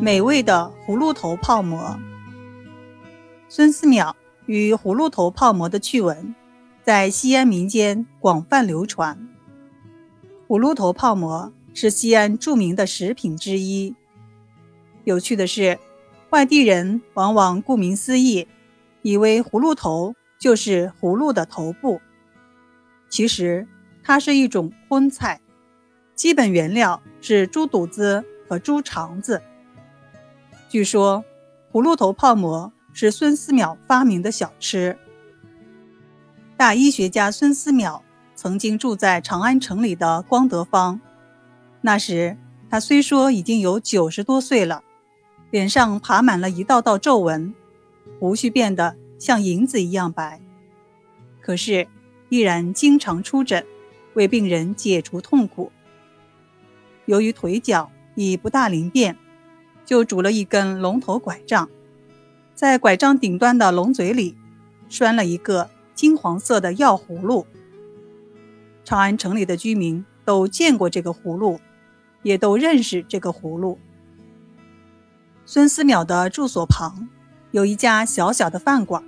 美味的葫芦头泡馍。孙思邈与葫芦头泡馍的趣闻，在西安民间广泛流传。葫芦头泡馍是西安著名的食品之一。有趣的是，外地人往往顾名思义，以为葫芦头就是葫芦的头部。其实，它是一种荤菜，基本原料是猪肚子和猪肠子。据说，葫芦头泡馍是孙思邈发明的小吃。大医学家孙思邈。曾经住在长安城里的光德坊，那时他虽说已经有九十多岁了，脸上爬满了一道道皱纹，胡须变得像银子一样白，可是依然经常出诊，为病人解除痛苦。由于腿脚已不大灵便，就拄了一根龙头拐杖，在拐杖顶端的龙嘴里拴了一个金黄色的药葫芦。长安城里的居民都见过这个葫芦，也都认识这个葫芦。孙思邈的住所旁有一家小小的饭馆，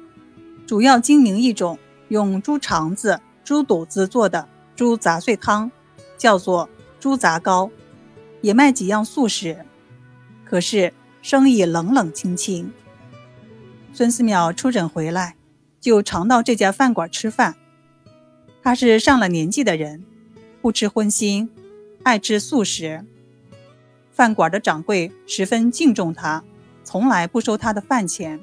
主要经营一种用猪肠子、猪肚子做的猪杂碎汤，叫做猪杂糕，也卖几样素食。可是生意冷冷清清。孙思邈出诊回来，就常到这家饭馆吃饭。他是上了年纪的人，不吃荤腥，爱吃素食。饭馆的掌柜十分敬重他，从来不收他的饭钱。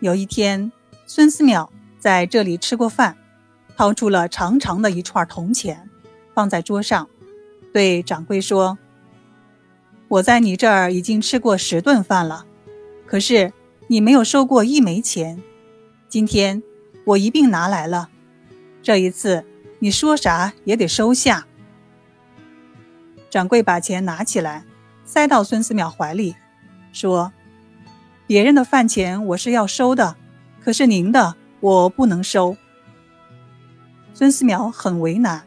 有一天，孙思邈在这里吃过饭，掏出了长长的一串铜钱，放在桌上，对掌柜说：“我在你这儿已经吃过十顿饭了，可是你没有收过一枚钱。今天我一并拿来了。”这一次，你说啥也得收下。掌柜把钱拿起来，塞到孙思邈怀里，说：“别人的饭钱我是要收的，可是您的我不能收。”孙思邈很为难：“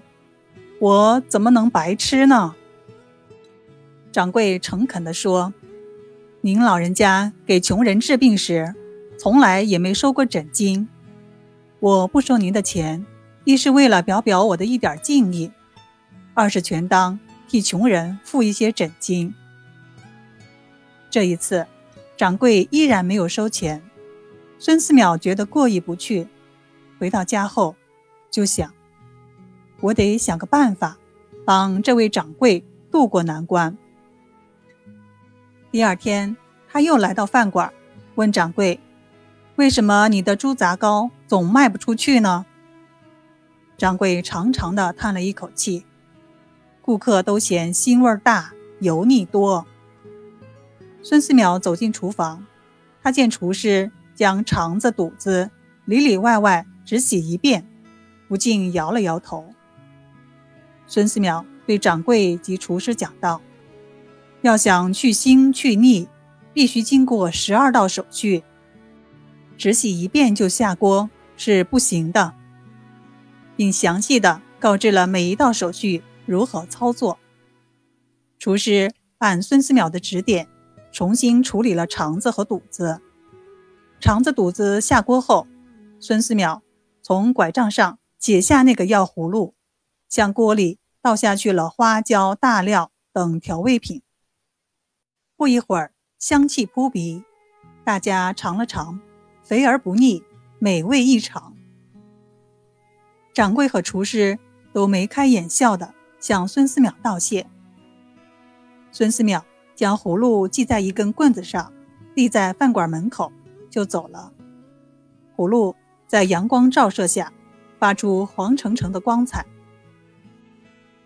我怎么能白吃呢？”掌柜诚恳地说：“您老人家给穷人治病时，从来也没收过诊金，我不收您的钱。”一是为了表表我的一点敬意，二是全当替穷人付一些诊金。这一次，掌柜依然没有收钱，孙思邈觉得过意不去。回到家后，就想：我得想个办法，帮这位掌柜渡过难关。第二天，他又来到饭馆，问掌柜：“为什么你的猪杂糕总卖不出去呢？”掌柜长长的叹了一口气，顾客都嫌腥味大、油腻多。孙思邈走进厨房，他见厨师将肠子、肚子里里外外只洗一遍，不禁摇了摇头。孙思邈对掌柜及厨师讲道：“要想去腥去腻，必须经过十二道手续，只洗一遍就下锅是不行的。”并详细的告知了每一道手续如何操作。厨师按孙思邈的指点，重新处理了肠子和肚子。肠子、肚子下锅后，孙思邈从拐杖上解下那个药葫芦，向锅里倒下去了花椒、大料等调味品。不一会儿，香气扑鼻，大家尝了尝，肥而不腻，美味异常。掌柜和厨师都眉开眼笑的向孙思邈道谢。孙思邈将葫芦系在一根棍子上，立在饭馆门口，就走了。葫芦在阳光照射下，发出黄澄澄的光彩。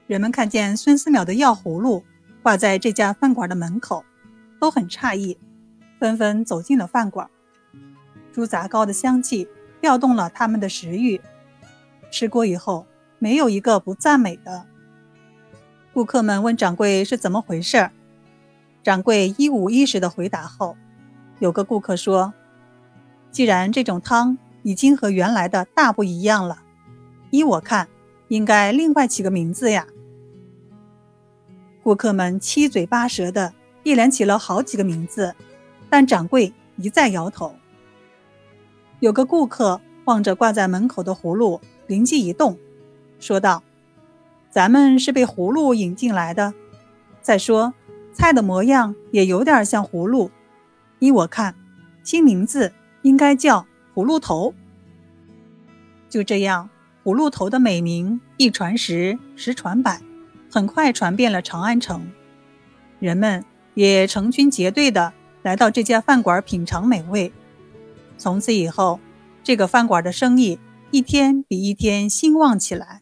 人们看见孙思邈的药葫芦挂在这家饭馆的门口，都很诧异，纷纷走进了饭馆。猪杂糕的香气调动了他们的食欲。吃过以后，没有一个不赞美的。顾客们问掌柜是怎么回事，掌柜一五一十的回答后，有个顾客说：“既然这种汤已经和原来的大不一样了，依我看，应该另外起个名字呀。”顾客们七嘴八舌的一连起了好几个名字，但掌柜一再摇头。有个顾客望着挂在门口的葫芦，灵机一动，说道：“咱们是被葫芦引进来的。再说，菜的模样也有点像葫芦。依我看，新名字应该叫葫芦头。”就这样，葫芦头的美名一传十，十传百，很快传遍了长安城。人们也成群结队的来到这家饭馆品尝美味。从此以后，这个饭馆的生意一天比一天兴旺起来。